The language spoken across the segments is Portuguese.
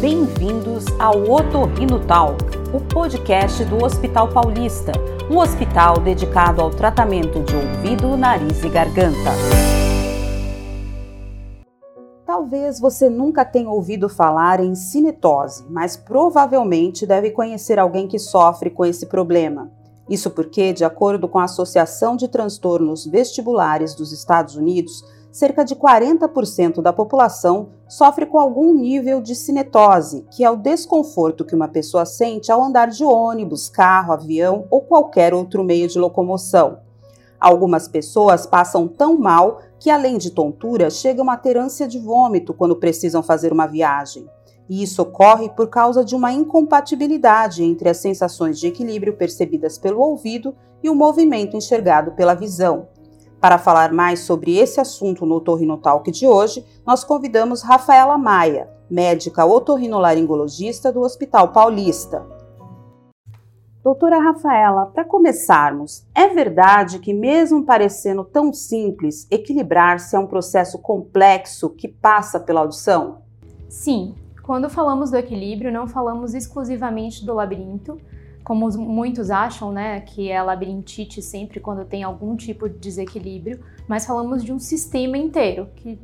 Bem-vindos ao Otorrino Talk, o podcast do Hospital Paulista, um hospital dedicado ao tratamento de ouvido, nariz e garganta. Talvez você nunca tenha ouvido falar em cinetose, mas provavelmente deve conhecer alguém que sofre com esse problema. Isso porque, de acordo com a Associação de Transtornos Vestibulares dos Estados Unidos, cerca de 40% da população sofre com algum nível de cinetose, que é o desconforto que uma pessoa sente ao andar de ônibus, carro, avião ou qualquer outro meio de locomoção. Algumas pessoas passam tão mal que, além de tontura, chegam a ter ânsia de vômito quando precisam fazer uma viagem. E isso ocorre por causa de uma incompatibilidade entre as sensações de equilíbrio percebidas pelo ouvido e o movimento enxergado pela visão. Para falar mais sobre esse assunto no Otorrinotalk de hoje, nós convidamos Rafaela Maia, médica otorrinolaringologista do Hospital Paulista. Doutora Rafaela, para começarmos, é verdade que, mesmo parecendo tão simples, equilibrar-se é um processo complexo que passa pela audição? Sim, quando falamos do equilíbrio, não falamos exclusivamente do labirinto, como muitos acham, né, que é labirintite sempre quando tem algum tipo de desequilíbrio, mas falamos de um sistema inteiro que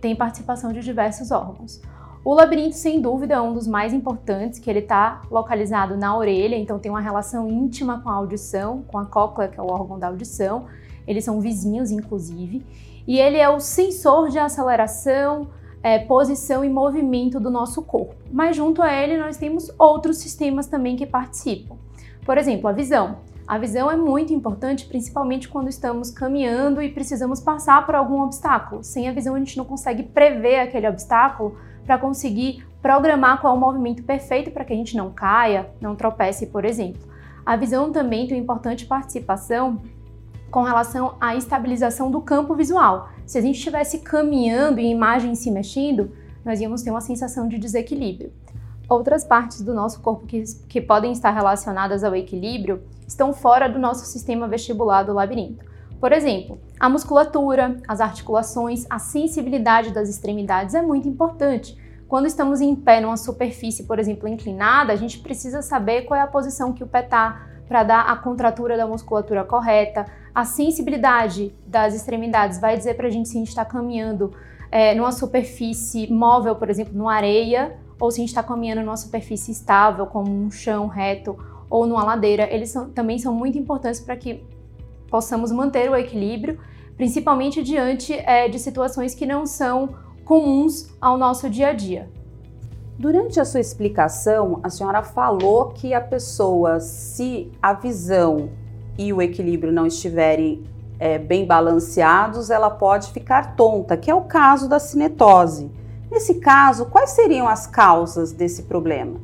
tem participação de diversos órgãos. O labirinto, sem dúvida, é um dos mais importantes, que ele está localizado na orelha, então tem uma relação íntima com a audição, com a cóclea, que é o órgão da audição. Eles são vizinhos, inclusive. E ele é o sensor de aceleração, é, posição e movimento do nosso corpo. Mas junto a ele, nós temos outros sistemas também que participam. Por exemplo, a visão. A visão é muito importante, principalmente quando estamos caminhando e precisamos passar por algum obstáculo. Sem a visão, a gente não consegue prever aquele obstáculo para conseguir programar qual é o movimento perfeito para que a gente não caia, não tropece, por exemplo. A visão também tem uma importante participação com relação à estabilização do campo visual. Se a gente estivesse caminhando e a imagem se mexendo, nós íamos ter uma sensação de desequilíbrio. Outras partes do nosso corpo que, que podem estar relacionadas ao equilíbrio estão fora do nosso sistema vestibular do labirinto. Por exemplo, a musculatura, as articulações, a sensibilidade das extremidades é muito importante. Quando estamos em pé numa superfície, por exemplo, inclinada, a gente precisa saber qual é a posição que o pé está para dar a contratura da musculatura correta. A sensibilidade das extremidades vai dizer para a gente se a gente está caminhando é, numa superfície móvel, por exemplo, numa areia, ou se a gente está caminhando numa superfície estável, como um chão reto ou numa ladeira. Eles são, também são muito importantes para que possamos manter o equilíbrio, principalmente diante é, de situações que não são comuns ao nosso dia a dia. Durante a sua explicação, a senhora falou que a pessoa, se a visão e o equilíbrio não estiverem é, bem balanceados, ela pode ficar tonta, que é o caso da cinetose. Nesse caso, quais seriam as causas desse problema?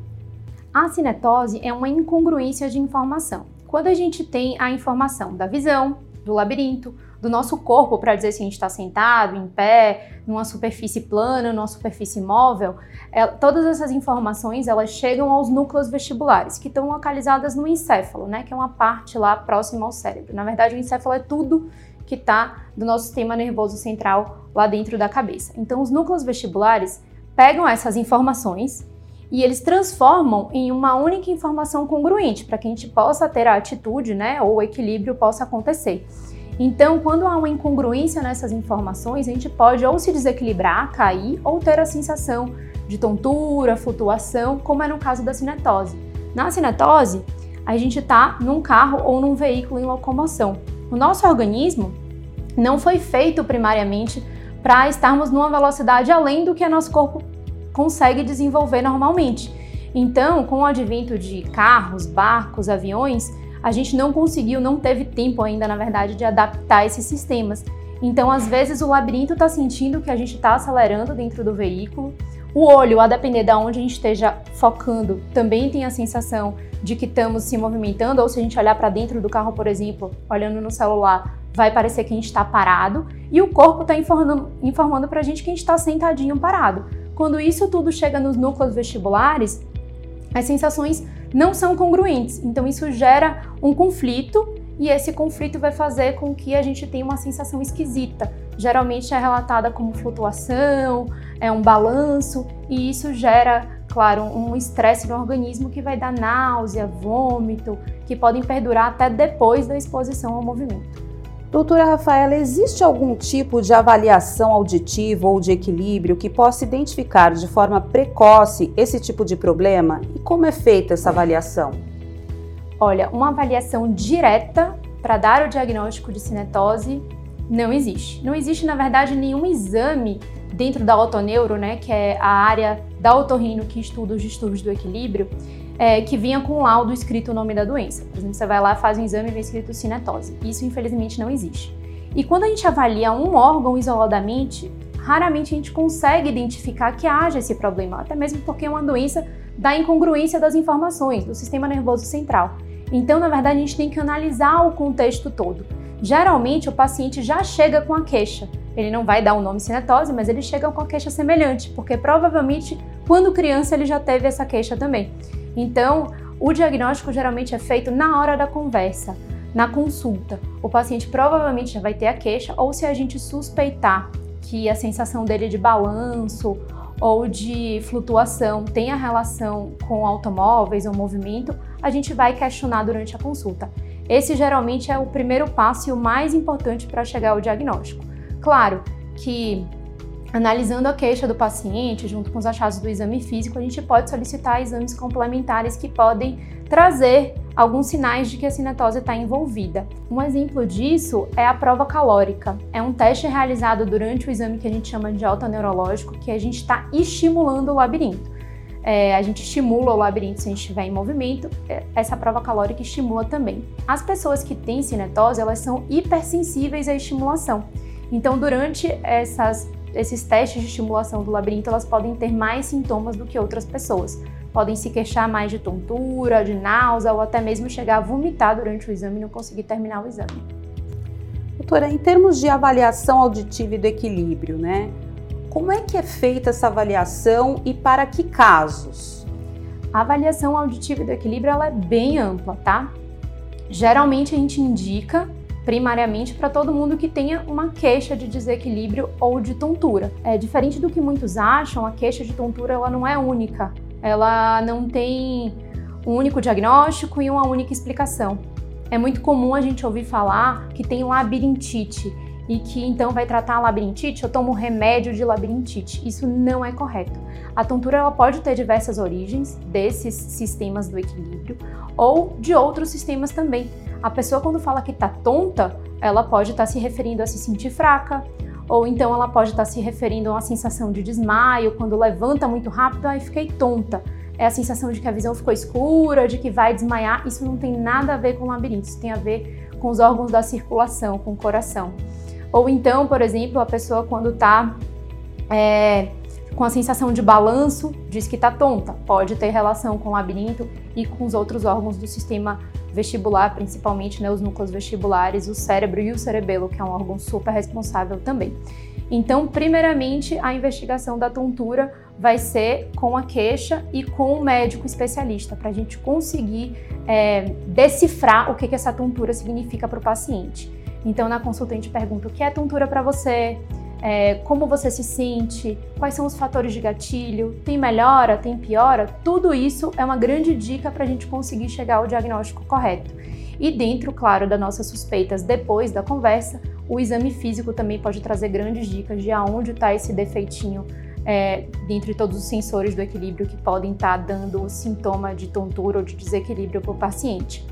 A cinetose é uma incongruência de informação. Quando a gente tem a informação da visão, do labirinto, do nosso corpo para dizer se a gente está sentado, em pé, numa superfície plana, numa superfície móvel, é, todas essas informações elas chegam aos núcleos vestibulares, que estão localizadas no encéfalo, né, que é uma parte lá próxima ao cérebro. Na verdade, o encéfalo é tudo que está do nosso sistema nervoso central lá dentro da cabeça. Então, os núcleos vestibulares pegam essas informações e eles transformam em uma única informação congruente para que a gente possa ter a atitude, né, ou o equilíbrio possa acontecer. Então, quando há uma incongruência nessas informações, a gente pode ou se desequilibrar, cair, ou ter a sensação de tontura, flutuação, como é no caso da cinetose. Na cinetose, a gente está num carro ou num veículo em locomoção. O nosso organismo não foi feito primariamente para estarmos numa velocidade além do que nosso corpo consegue desenvolver normalmente. Então, com o advento de carros, barcos, aviões, a gente não conseguiu, não teve tempo ainda, na verdade, de adaptar esses sistemas. Então, às vezes, o labirinto está sentindo que a gente está acelerando dentro do veículo. O olho, a depender de onde a gente esteja focando, também tem a sensação de que estamos se movimentando, ou se a gente olhar para dentro do carro, por exemplo, olhando no celular, vai parecer que a gente está parado. E o corpo está informando, informando para a gente que a gente está sentadinho parado. Quando isso tudo chega nos núcleos vestibulares, as sensações não são congruentes. Então isso gera um conflito e esse conflito vai fazer com que a gente tenha uma sensação esquisita. Geralmente é relatada como flutuação, é um balanço, e isso gera, claro, um estresse no organismo que vai dar náusea, vômito, que podem perdurar até depois da exposição ao movimento. Doutora Rafaela, existe algum tipo de avaliação auditiva ou de equilíbrio que possa identificar de forma precoce esse tipo de problema? E como é feita essa avaliação? Olha, uma avaliação direta para dar o diagnóstico de cinetose não existe. Não existe, na verdade, nenhum exame dentro da otoneuro, né, que é a área da otorrino que estuda os distúrbios do equilíbrio, é, que vinha com o laudo escrito o nome da doença. Por exemplo, você vai lá, faz um exame e vem escrito cinetose. Isso, infelizmente, não existe. E quando a gente avalia um órgão isoladamente, raramente a gente consegue identificar que haja esse problema, até mesmo porque é uma doença da incongruência das informações do sistema nervoso central. Então, na verdade, a gente tem que analisar o contexto todo. Geralmente, o paciente já chega com a queixa. Ele não vai dar o nome cinetose, mas ele chega com a queixa semelhante, porque provavelmente, quando criança, ele já teve essa queixa também. Então, o diagnóstico geralmente é feito na hora da conversa, na consulta. O paciente provavelmente já vai ter a queixa, ou se a gente suspeitar que a sensação dele de balanço ou de flutuação tem a relação com automóveis ou movimento, a gente vai questionar durante a consulta. Esse geralmente é o primeiro passo e o mais importante para chegar ao diagnóstico. Claro que Analisando a queixa do paciente, junto com os achados do exame físico, a gente pode solicitar exames complementares que podem trazer alguns sinais de que a cinetose está envolvida. Um exemplo disso é a prova calórica. É um teste realizado durante o exame que a gente chama de neurológico, que a gente está estimulando o labirinto. É, a gente estimula o labirinto se a gente estiver em movimento, é, essa prova calórica estimula também. As pessoas que têm cinetose, elas são hipersensíveis à estimulação. Então, durante essas esses testes de estimulação do labirinto, elas podem ter mais sintomas do que outras pessoas. Podem se queixar mais de tontura, de náusea ou até mesmo chegar a vomitar durante o exame e não conseguir terminar o exame. Doutora, em termos de avaliação auditiva e do equilíbrio, né? Como é que é feita essa avaliação e para que casos? A avaliação auditiva e do equilíbrio ela é bem ampla, tá? Geralmente a gente indica primariamente para todo mundo que tenha uma queixa de desequilíbrio ou de tontura. É diferente do que muitos acham, a queixa de tontura ela não é única. Ela não tem um único diagnóstico e uma única explicação. É muito comum a gente ouvir falar que tem labirintite e que então vai tratar a labirintite, eu tomo remédio de labirintite. Isso não é correto. A tontura ela pode ter diversas origens desses sistemas do equilíbrio ou de outros sistemas também. A pessoa quando fala que tá tonta, ela pode estar tá se referindo a se sentir fraca, ou então ela pode estar tá se referindo a uma sensação de desmaio, quando levanta muito rápido, aí fiquei tonta. É a sensação de que a visão ficou escura, de que vai desmaiar. Isso não tem nada a ver com labirinto, isso tem a ver com os órgãos da circulação, com o coração. Ou então, por exemplo, a pessoa quando está é, com a sensação de balanço, diz que está tonta. Pode ter relação com o labirinto e com os outros órgãos do sistema vestibular, principalmente né, os núcleos vestibulares, o cérebro e o cerebelo, que é um órgão super responsável também. Então, primeiramente, a investigação da tontura vai ser com a queixa e com o médico especialista, para a gente conseguir é, decifrar o que, que essa tontura significa para o paciente. Então, na consulta, a gente pergunta o que é tontura para você, é, como você se sente, quais são os fatores de gatilho, tem melhora, tem piora, tudo isso é uma grande dica para a gente conseguir chegar ao diagnóstico correto. E dentro, claro, das nossas suspeitas depois da conversa, o exame físico também pode trazer grandes dicas de aonde está esse defeitinho é, dentre todos os sensores do equilíbrio que podem estar tá dando sintoma de tontura ou de desequilíbrio para o paciente.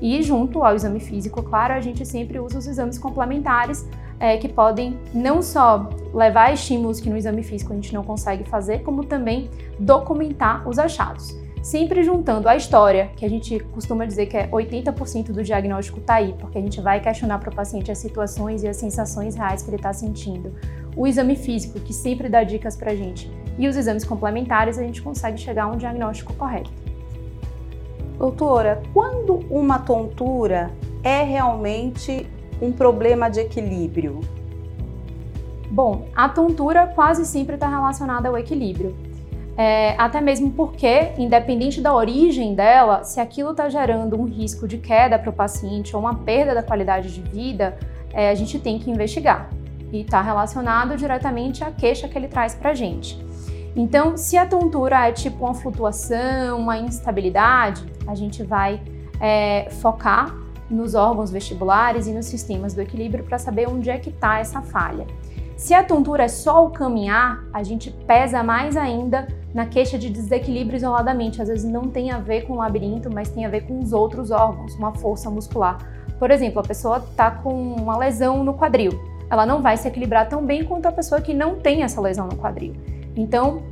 E junto ao exame físico, claro, a gente sempre usa os exames complementares é, que podem não só levar estímulos que no exame físico a gente não consegue fazer, como também documentar os achados. Sempre juntando a história, que a gente costuma dizer que é 80% do diagnóstico está aí, porque a gente vai questionar para o paciente as situações e as sensações reais que ele está sentindo. O exame físico, que sempre dá dicas para a gente, e os exames complementares, a gente consegue chegar a um diagnóstico correto. Doutora, quando uma tontura é realmente um problema de equilíbrio? Bom, a tontura quase sempre está relacionada ao equilíbrio. é, até mesmo porque, independente da origem dela, se aquilo está gerando um risco de queda para o paciente ou uma perda da qualidade de vida, é, a gente tem que investigar. E está relacionado diretamente à queixa que ele traz para a gente. Então, se a tontura é tipo uma flutuação, uma instabilidade, a gente vai é, focar nos órgãos vestibulares e nos sistemas do equilíbrio para saber onde é que está essa falha. Se a tontura é só o caminhar, a gente pesa mais ainda na queixa de desequilíbrio isoladamente. Às vezes não tem a ver com o labirinto, mas tem a ver com os outros órgãos, uma força muscular. Por exemplo, a pessoa está com uma lesão no quadril. Ela não vai se equilibrar tão bem quanto a pessoa que não tem essa lesão no quadril. Então,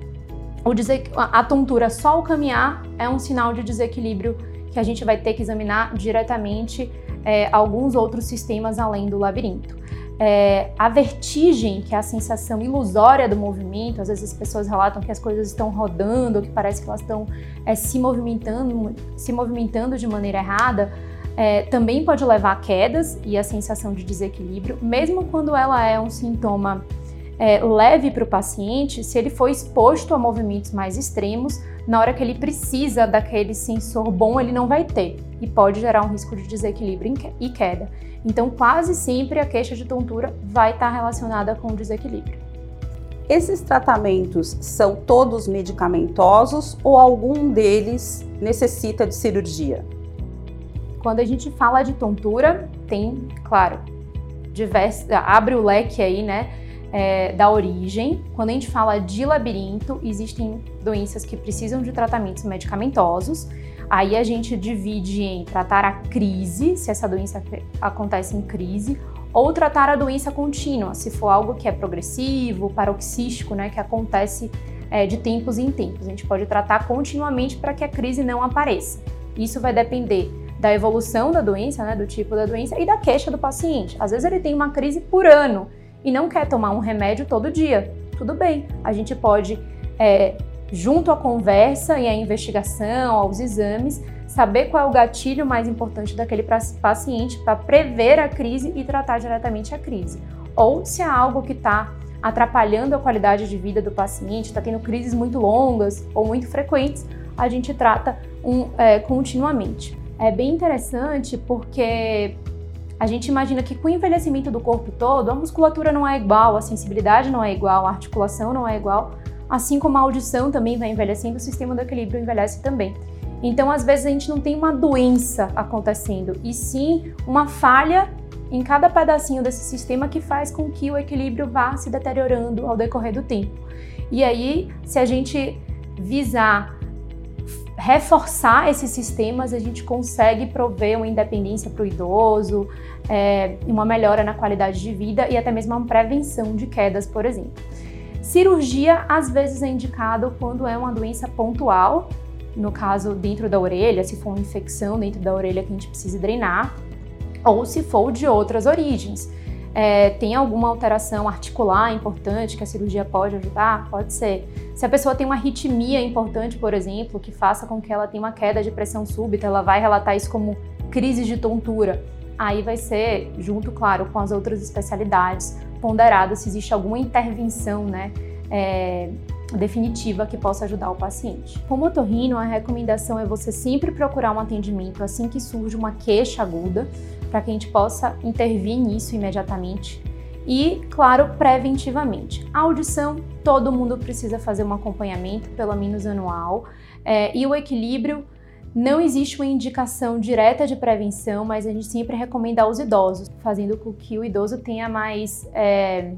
a tontura só o caminhar é um sinal de desequilíbrio que a gente vai ter que examinar diretamente é, alguns outros sistemas além do labirinto. É, a vertigem, que é a sensação ilusória do movimento, às vezes as pessoas relatam que as coisas estão rodando, que parece que elas estão é, se movimentando, se movimentando de maneira errada, é, também pode levar a quedas e a sensação de desequilíbrio, mesmo quando ela é um sintoma é, leve para o paciente, se ele for exposto a movimentos mais extremos, na hora que ele precisa daquele sensor bom, ele não vai ter e pode gerar um risco de desequilíbrio e queda. Então, quase sempre a queixa de tontura vai estar relacionada com o desequilíbrio. Esses tratamentos são todos medicamentosos ou algum deles necessita de cirurgia? Quando a gente fala de tontura, tem, claro, diversos, abre o leque aí, né? É, da origem. Quando a gente fala de labirinto, existem doenças que precisam de tratamentos medicamentosos. Aí a gente divide em tratar a crise, se essa doença acontece em crise, ou tratar a doença contínua, se for algo que é progressivo, paroxístico, né, que acontece é, de tempos em tempos. A gente pode tratar continuamente para que a crise não apareça. Isso vai depender da evolução da doença, né, do tipo da doença e da queixa do paciente. Às vezes ele tem uma crise por ano e não quer tomar um remédio todo dia. Tudo bem, a gente pode, é, junto à conversa e à investigação, aos exames, saber qual é o gatilho mais importante daquele paciente para prever a crise e tratar diretamente a crise. Ou se é algo que está atrapalhando a qualidade de vida do paciente, está tendo crises muito longas ou muito frequentes, a gente trata um, é, continuamente. É bem interessante porque a gente imagina que com o envelhecimento do corpo todo, a musculatura não é igual, a sensibilidade não é igual, a articulação não é igual, assim como a audição também vai envelhecendo, o sistema do equilíbrio envelhece também. Então, às vezes, a gente não tem uma doença acontecendo, e sim uma falha em cada pedacinho desse sistema que faz com que o equilíbrio vá se deteriorando ao decorrer do tempo. E aí, se a gente visar reforçar esses sistemas, a gente consegue prover uma independência para o idoso, é, uma melhora na qualidade de vida e até mesmo uma prevenção de quedas, por exemplo. Cirurgia às vezes é indicado quando é uma doença pontual, no caso dentro da orelha, se for uma infecção dentro da orelha que a gente precisa drenar, ou se for de outras origens é, tem alguma alteração articular importante que a cirurgia pode ajudar? Pode ser. Se a pessoa tem uma arritmia importante, por exemplo, que faça com que ela tenha uma queda de pressão súbita, ela vai relatar isso como crise de tontura. Aí vai ser, junto, claro, com as outras especialidades, ponderado se existe alguma intervenção, né? É, definitiva que possa ajudar o paciente. Como otorrino, a recomendação é você sempre procurar um atendimento assim que surge uma queixa aguda, para que a gente possa intervir nisso imediatamente e, claro, preventivamente. A audição, todo mundo precisa fazer um acompanhamento, pelo menos anual, é, e o equilíbrio. Não existe uma indicação direta de prevenção, mas a gente sempre recomenda aos idosos, fazendo com que o idoso tenha mais é,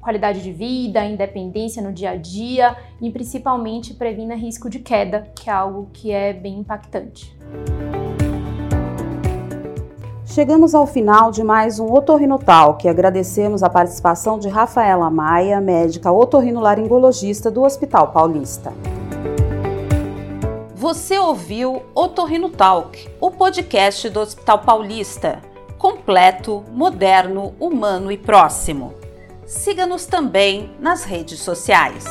qualidade de vida, independência no dia a dia e principalmente previna risco de queda, que é algo que é bem impactante. Chegamos ao final de mais um Otorrinotal, que agradecemos a participação de Rafaela Maia, médica otorrinolaringologista do Hospital Paulista. Você ouviu Otorrino Talk, o podcast do Hospital Paulista, completo, moderno, humano e próximo. Siga-nos também nas redes sociais.